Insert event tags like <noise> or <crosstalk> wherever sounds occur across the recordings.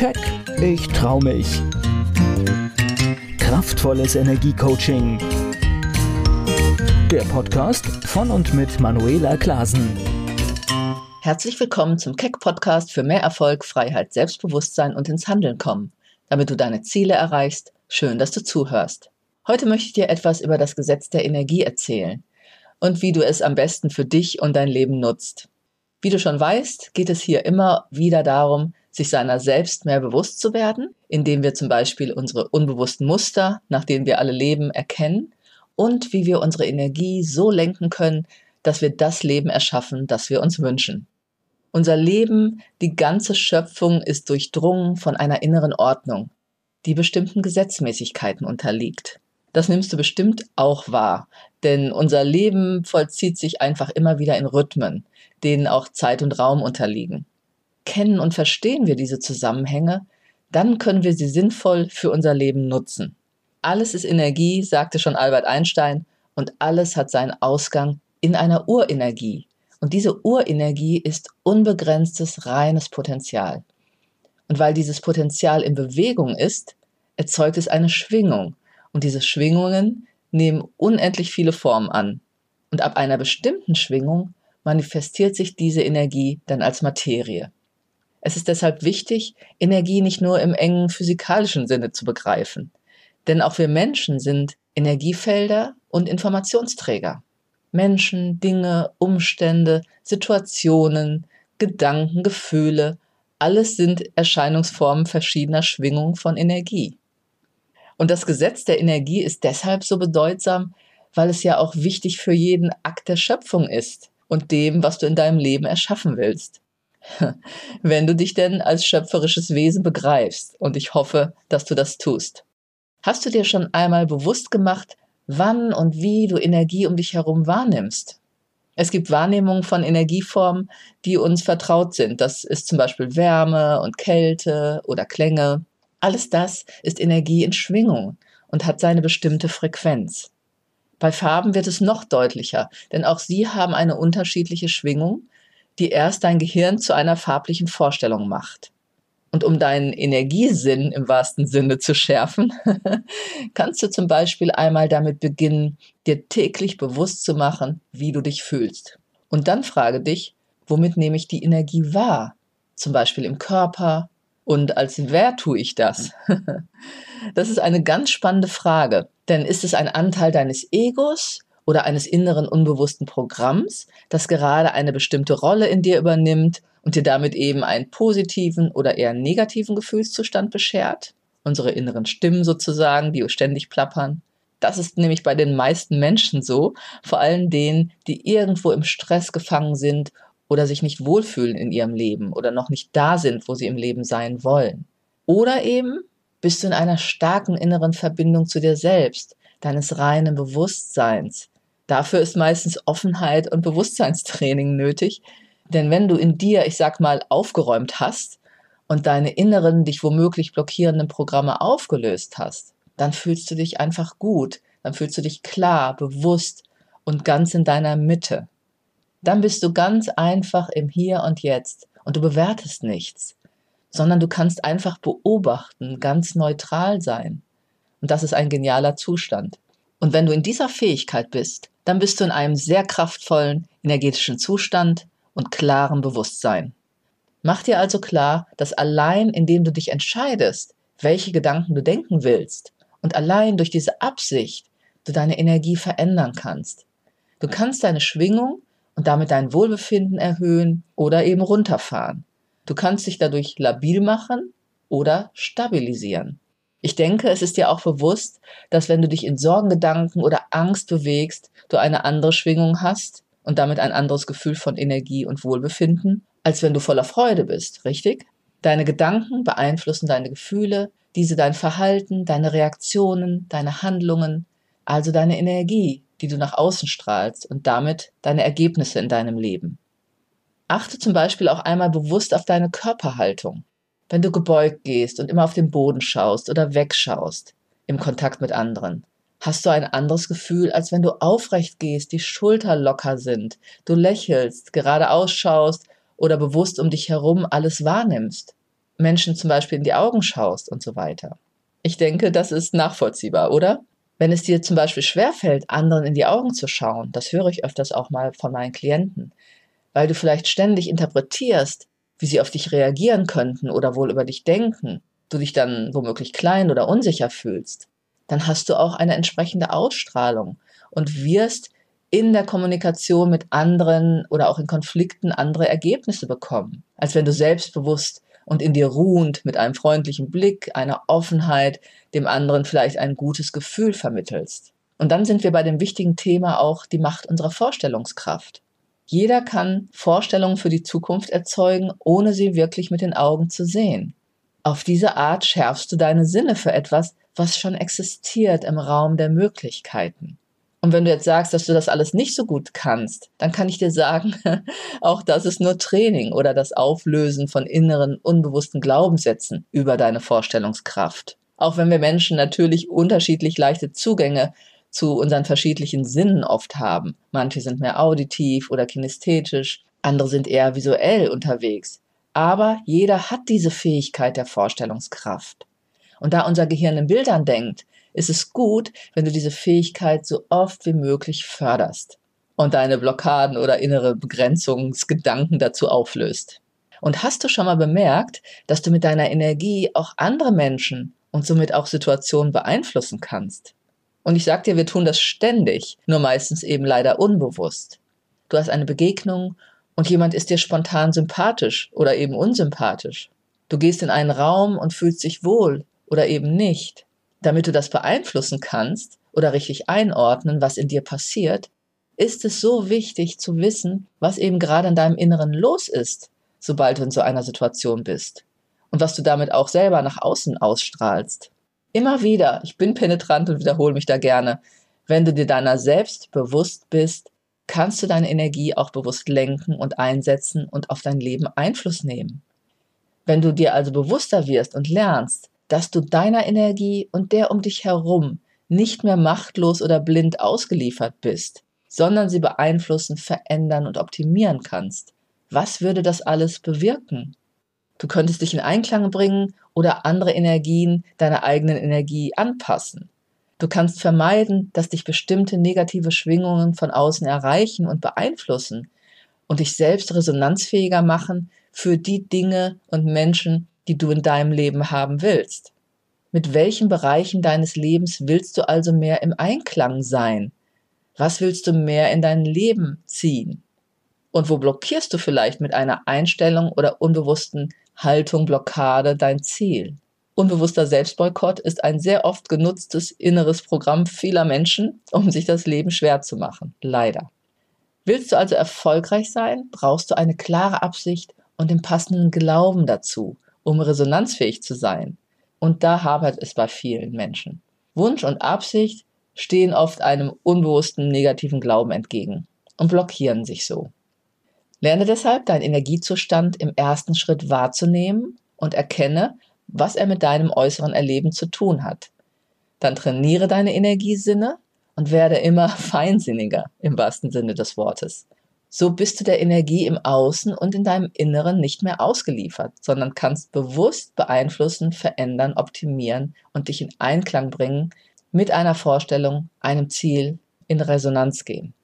Keck, ich trau mich. Kraftvolles Energiecoaching. Der Podcast von und mit Manuela Klasen. Herzlich willkommen zum Keck Podcast für mehr Erfolg, Freiheit, Selbstbewusstsein und ins Handeln kommen, damit du deine Ziele erreichst. Schön, dass du zuhörst. Heute möchte ich dir etwas über das Gesetz der Energie erzählen und wie du es am besten für dich und dein Leben nutzt. Wie du schon weißt, geht es hier immer wieder darum, sich seiner selbst mehr bewusst zu werden, indem wir zum Beispiel unsere unbewussten Muster, nach denen wir alle leben, erkennen und wie wir unsere Energie so lenken können, dass wir das Leben erschaffen, das wir uns wünschen. Unser Leben, die ganze Schöpfung ist durchdrungen von einer inneren Ordnung, die bestimmten Gesetzmäßigkeiten unterliegt. Das nimmst du bestimmt auch wahr, denn unser Leben vollzieht sich einfach immer wieder in Rhythmen, denen auch Zeit und Raum unterliegen. Kennen und verstehen wir diese Zusammenhänge, dann können wir sie sinnvoll für unser Leben nutzen. Alles ist Energie, sagte schon Albert Einstein, und alles hat seinen Ausgang in einer Urenergie. Und diese Urenergie ist unbegrenztes, reines Potenzial. Und weil dieses Potenzial in Bewegung ist, erzeugt es eine Schwingung. Und diese Schwingungen nehmen unendlich viele Formen an. Und ab einer bestimmten Schwingung manifestiert sich diese Energie dann als Materie. Es ist deshalb wichtig, Energie nicht nur im engen physikalischen Sinne zu begreifen. Denn auch wir Menschen sind Energiefelder und Informationsträger. Menschen, Dinge, Umstände, Situationen, Gedanken, Gefühle, alles sind Erscheinungsformen verschiedener Schwingungen von Energie. Und das Gesetz der Energie ist deshalb so bedeutsam, weil es ja auch wichtig für jeden Akt der Schöpfung ist und dem, was du in deinem Leben erschaffen willst. <laughs> Wenn du dich denn als schöpferisches Wesen begreifst, und ich hoffe, dass du das tust. Hast du dir schon einmal bewusst gemacht, wann und wie du Energie um dich herum wahrnimmst? Es gibt Wahrnehmungen von Energieformen, die uns vertraut sind. Das ist zum Beispiel Wärme und Kälte oder Klänge. Alles das ist Energie in Schwingung und hat seine bestimmte Frequenz. Bei Farben wird es noch deutlicher, denn auch sie haben eine unterschiedliche Schwingung, die erst dein Gehirn zu einer farblichen Vorstellung macht. Und um deinen Energiesinn im wahrsten Sinne zu schärfen, <laughs> kannst du zum Beispiel einmal damit beginnen, dir täglich bewusst zu machen, wie du dich fühlst. Und dann frage dich, womit nehme ich die Energie wahr? Zum Beispiel im Körper, und als wer tue ich das? <laughs> das ist eine ganz spannende Frage. Denn ist es ein Anteil deines Egos oder eines inneren unbewussten Programms, das gerade eine bestimmte Rolle in dir übernimmt und dir damit eben einen positiven oder eher negativen Gefühlszustand beschert? Unsere inneren Stimmen sozusagen, die ständig plappern. Das ist nämlich bei den meisten Menschen so, vor allem denen, die irgendwo im Stress gefangen sind oder sich nicht wohlfühlen in ihrem Leben oder noch nicht da sind, wo sie im Leben sein wollen. Oder eben bist du in einer starken inneren Verbindung zu dir selbst, deines reinen Bewusstseins. Dafür ist meistens Offenheit und Bewusstseinstraining nötig, denn wenn du in dir, ich sag mal, aufgeräumt hast und deine inneren, dich womöglich blockierenden Programme aufgelöst hast, dann fühlst du dich einfach gut, dann fühlst du dich klar, bewusst und ganz in deiner Mitte dann bist du ganz einfach im Hier und Jetzt und du bewertest nichts, sondern du kannst einfach beobachten, ganz neutral sein. Und das ist ein genialer Zustand. Und wenn du in dieser Fähigkeit bist, dann bist du in einem sehr kraftvollen energetischen Zustand und klarem Bewusstsein. Mach dir also klar, dass allein indem du dich entscheidest, welche Gedanken du denken willst, und allein durch diese Absicht du deine Energie verändern kannst. Du kannst deine Schwingung und damit dein Wohlbefinden erhöhen oder eben runterfahren. Du kannst dich dadurch labil machen oder stabilisieren. Ich denke, es ist dir auch bewusst, dass wenn du dich in Sorgengedanken oder Angst bewegst, du eine andere Schwingung hast und damit ein anderes Gefühl von Energie und Wohlbefinden, als wenn du voller Freude bist, richtig? Deine Gedanken beeinflussen deine Gefühle, diese dein Verhalten, deine Reaktionen, deine Handlungen, also deine Energie, die du nach außen strahlst und damit deine Ergebnisse in deinem Leben. Achte zum Beispiel auch einmal bewusst auf deine Körperhaltung. Wenn du gebeugt gehst und immer auf den Boden schaust oder wegschaust im Kontakt mit anderen, hast du ein anderes Gefühl, als wenn du aufrecht gehst, die Schulter locker sind, du lächelst, gerade ausschaust oder bewusst um dich herum alles wahrnimmst. Menschen zum Beispiel in die Augen schaust und so weiter. Ich denke, das ist nachvollziehbar, oder? Wenn es dir zum Beispiel schwerfällt, anderen in die Augen zu schauen, das höre ich öfters auch mal von meinen Klienten, weil du vielleicht ständig interpretierst, wie sie auf dich reagieren könnten oder wohl über dich denken, du dich dann womöglich klein oder unsicher fühlst, dann hast du auch eine entsprechende Ausstrahlung und wirst in der Kommunikation mit anderen oder auch in Konflikten andere Ergebnisse bekommen, als wenn du selbstbewusst und in dir ruhend mit einem freundlichen Blick, einer Offenheit dem anderen vielleicht ein gutes Gefühl vermittelst. Und dann sind wir bei dem wichtigen Thema auch die Macht unserer Vorstellungskraft. Jeder kann Vorstellungen für die Zukunft erzeugen, ohne sie wirklich mit den Augen zu sehen. Auf diese Art schärfst du deine Sinne für etwas, was schon existiert im Raum der Möglichkeiten. Und wenn du jetzt sagst, dass du das alles nicht so gut kannst, dann kann ich dir sagen, <laughs> auch das ist nur Training oder das Auflösen von inneren, unbewussten Glaubenssätzen über deine Vorstellungskraft. Auch wenn wir Menschen natürlich unterschiedlich leichte Zugänge zu unseren verschiedenen Sinnen oft haben. Manche sind mehr auditiv oder kinesthetisch, andere sind eher visuell unterwegs. Aber jeder hat diese Fähigkeit der Vorstellungskraft. Und da unser Gehirn in Bildern denkt, ist es gut, wenn du diese Fähigkeit so oft wie möglich förderst und deine Blockaden oder innere Begrenzungsgedanken dazu auflöst. Und hast du schon mal bemerkt, dass du mit deiner Energie auch andere Menschen und somit auch Situationen beeinflussen kannst? Und ich sag dir, wir tun das ständig, nur meistens eben leider unbewusst. Du hast eine Begegnung und jemand ist dir spontan sympathisch oder eben unsympathisch. Du gehst in einen Raum und fühlst dich wohl oder eben nicht damit du das beeinflussen kannst oder richtig einordnen, was in dir passiert, ist es so wichtig zu wissen, was eben gerade in deinem Inneren los ist, sobald du in so einer Situation bist. Und was du damit auch selber nach außen ausstrahlst. Immer wieder, ich bin penetrant und wiederhole mich da gerne, wenn du dir deiner selbst bewusst bist, kannst du deine Energie auch bewusst lenken und einsetzen und auf dein Leben Einfluss nehmen. Wenn du dir also bewusster wirst und lernst, dass du deiner Energie und der um dich herum nicht mehr machtlos oder blind ausgeliefert bist, sondern sie beeinflussen, verändern und optimieren kannst. Was würde das alles bewirken? Du könntest dich in Einklang bringen oder andere Energien deiner eigenen Energie anpassen. Du kannst vermeiden, dass dich bestimmte negative Schwingungen von außen erreichen und beeinflussen und dich selbst resonanzfähiger machen für die Dinge und Menschen, die du in deinem Leben haben willst. Mit welchen Bereichen deines Lebens willst du also mehr im Einklang sein? Was willst du mehr in dein Leben ziehen? Und wo blockierst du vielleicht mit einer Einstellung oder unbewussten Haltung, Blockade dein Ziel? Unbewusster Selbstboykott ist ein sehr oft genutztes inneres Programm vieler Menschen, um sich das Leben schwer zu machen. Leider. Willst du also erfolgreich sein, brauchst du eine klare Absicht und den passenden Glauben dazu um resonanzfähig zu sein. Und da hapert es bei vielen Menschen. Wunsch und Absicht stehen oft einem unbewussten negativen Glauben entgegen und blockieren sich so. Lerne deshalb deinen Energiezustand im ersten Schritt wahrzunehmen und erkenne, was er mit deinem äußeren Erleben zu tun hat. Dann trainiere deine Energiesinne und werde immer <laughs> feinsinniger im wahrsten Sinne des Wortes. So bist du der Energie im Außen und in deinem Inneren nicht mehr ausgeliefert, sondern kannst bewusst beeinflussen, verändern, optimieren und dich in Einklang bringen mit einer Vorstellung, einem Ziel, in Resonanz gehen.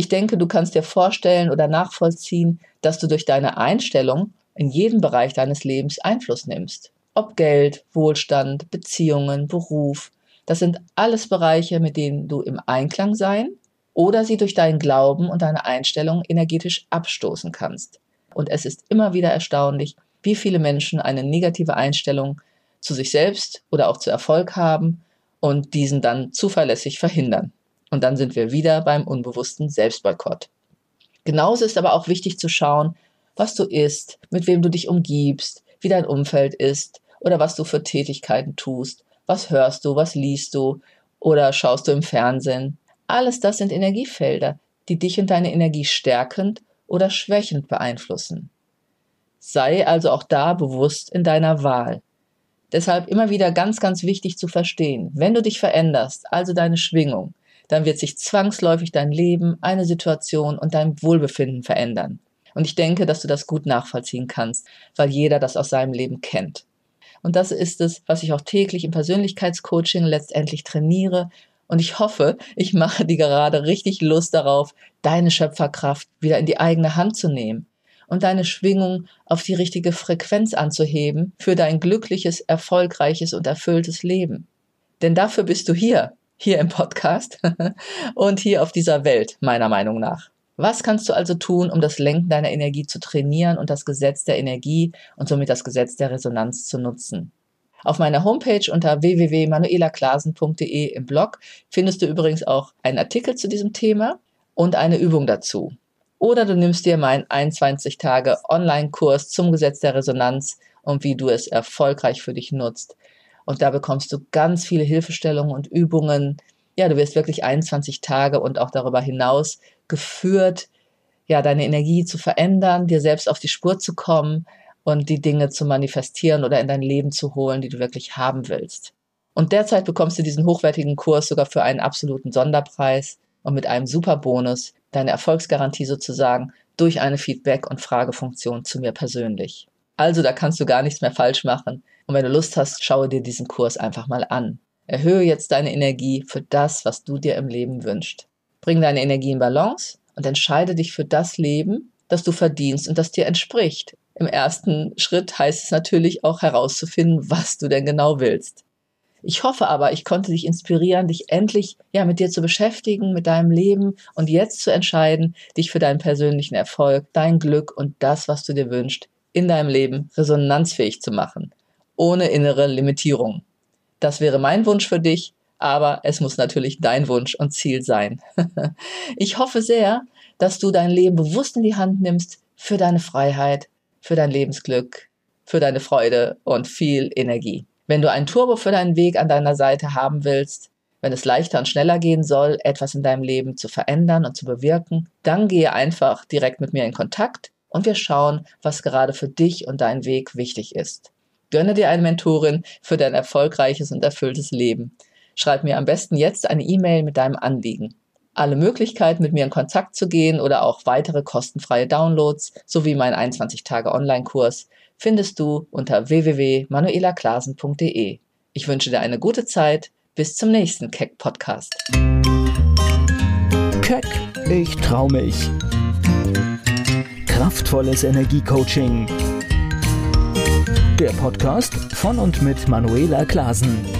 Ich denke, du kannst dir vorstellen oder nachvollziehen, dass du durch deine Einstellung in jedem Bereich deines Lebens Einfluss nimmst. Ob Geld, Wohlstand, Beziehungen, Beruf, das sind alles Bereiche, mit denen du im Einklang sein oder sie durch deinen Glauben und deine Einstellung energetisch abstoßen kannst. Und es ist immer wieder erstaunlich, wie viele Menschen eine negative Einstellung zu sich selbst oder auch zu Erfolg haben und diesen dann zuverlässig verhindern. Und dann sind wir wieder beim unbewussten Selbstboykott. Genauso ist aber auch wichtig zu schauen, was du isst, mit wem du dich umgibst, wie dein Umfeld ist oder was du für Tätigkeiten tust, was hörst du, was liest du oder schaust du im Fernsehen, alles das sind Energiefelder, die dich und deine Energie stärkend oder schwächend beeinflussen. Sei also auch da bewusst in deiner Wahl. Deshalb immer wieder ganz, ganz wichtig zu verstehen, wenn du dich veränderst, also deine Schwingung, dann wird sich zwangsläufig dein Leben, eine Situation und dein Wohlbefinden verändern. Und ich denke, dass du das gut nachvollziehen kannst, weil jeder das aus seinem Leben kennt. Und das ist es, was ich auch täglich im Persönlichkeitscoaching letztendlich trainiere. Und ich hoffe, ich mache dir gerade richtig Lust darauf, deine Schöpferkraft wieder in die eigene Hand zu nehmen und deine Schwingung auf die richtige Frequenz anzuheben für dein glückliches, erfolgreiches und erfülltes Leben. Denn dafür bist du hier, hier im Podcast <laughs> und hier auf dieser Welt, meiner Meinung nach. Was kannst du also tun, um das Lenken deiner Energie zu trainieren und das Gesetz der Energie und somit das Gesetz der Resonanz zu nutzen? Auf meiner Homepage unter www.manuelaklasen.de im Blog findest du übrigens auch einen Artikel zu diesem Thema und eine Übung dazu. Oder du nimmst dir meinen 21 Tage Online-Kurs zum Gesetz der Resonanz und wie du es erfolgreich für dich nutzt. Und da bekommst du ganz viele Hilfestellungen und Übungen. Ja, du wirst wirklich 21 Tage und auch darüber hinaus geführt, ja, deine Energie zu verändern, dir selbst auf die Spur zu kommen und die Dinge zu manifestieren oder in dein Leben zu holen, die du wirklich haben willst. Und derzeit bekommst du diesen hochwertigen Kurs sogar für einen absoluten Sonderpreis und mit einem super Bonus, deine Erfolgsgarantie sozusagen, durch eine Feedback- und Fragefunktion zu mir persönlich. Also da kannst du gar nichts mehr falsch machen. Und wenn du Lust hast, schaue dir diesen Kurs einfach mal an. Erhöhe jetzt deine Energie für das, was du dir im Leben wünschst. Bring deine Energie in Balance und entscheide dich für das Leben, das du verdienst und das dir entspricht. Im ersten Schritt heißt es natürlich auch herauszufinden, was du denn genau willst. Ich hoffe aber, ich konnte dich inspirieren, dich endlich ja mit dir zu beschäftigen, mit deinem Leben und jetzt zu entscheiden, dich für deinen persönlichen Erfolg, dein Glück und das, was du dir wünschst, in deinem Leben resonanzfähig zu machen, ohne innere Limitierung. Das wäre mein Wunsch für dich aber es muss natürlich dein Wunsch und Ziel sein. <laughs> ich hoffe sehr, dass du dein Leben bewusst in die Hand nimmst für deine Freiheit, für dein Lebensglück, für deine Freude und viel Energie. Wenn du ein Turbo für deinen Weg an deiner Seite haben willst, wenn es leichter und schneller gehen soll, etwas in deinem Leben zu verändern und zu bewirken, dann gehe einfach direkt mit mir in Kontakt und wir schauen, was gerade für dich und deinen Weg wichtig ist. Gönne dir eine Mentorin für dein erfolgreiches und erfülltes Leben. Schreib mir am besten jetzt eine E-Mail mit deinem Anliegen. Alle Möglichkeiten, mit mir in Kontakt zu gehen oder auch weitere kostenfreie Downloads sowie mein 21-Tage-Online-Kurs findest du unter www.manuelaklasen.de. Ich wünsche dir eine gute Zeit. Bis zum nächsten Keck-Podcast. Keck, ich trau mich. Kraftvolles Energiecoaching. Der Podcast von und mit Manuela Klasen.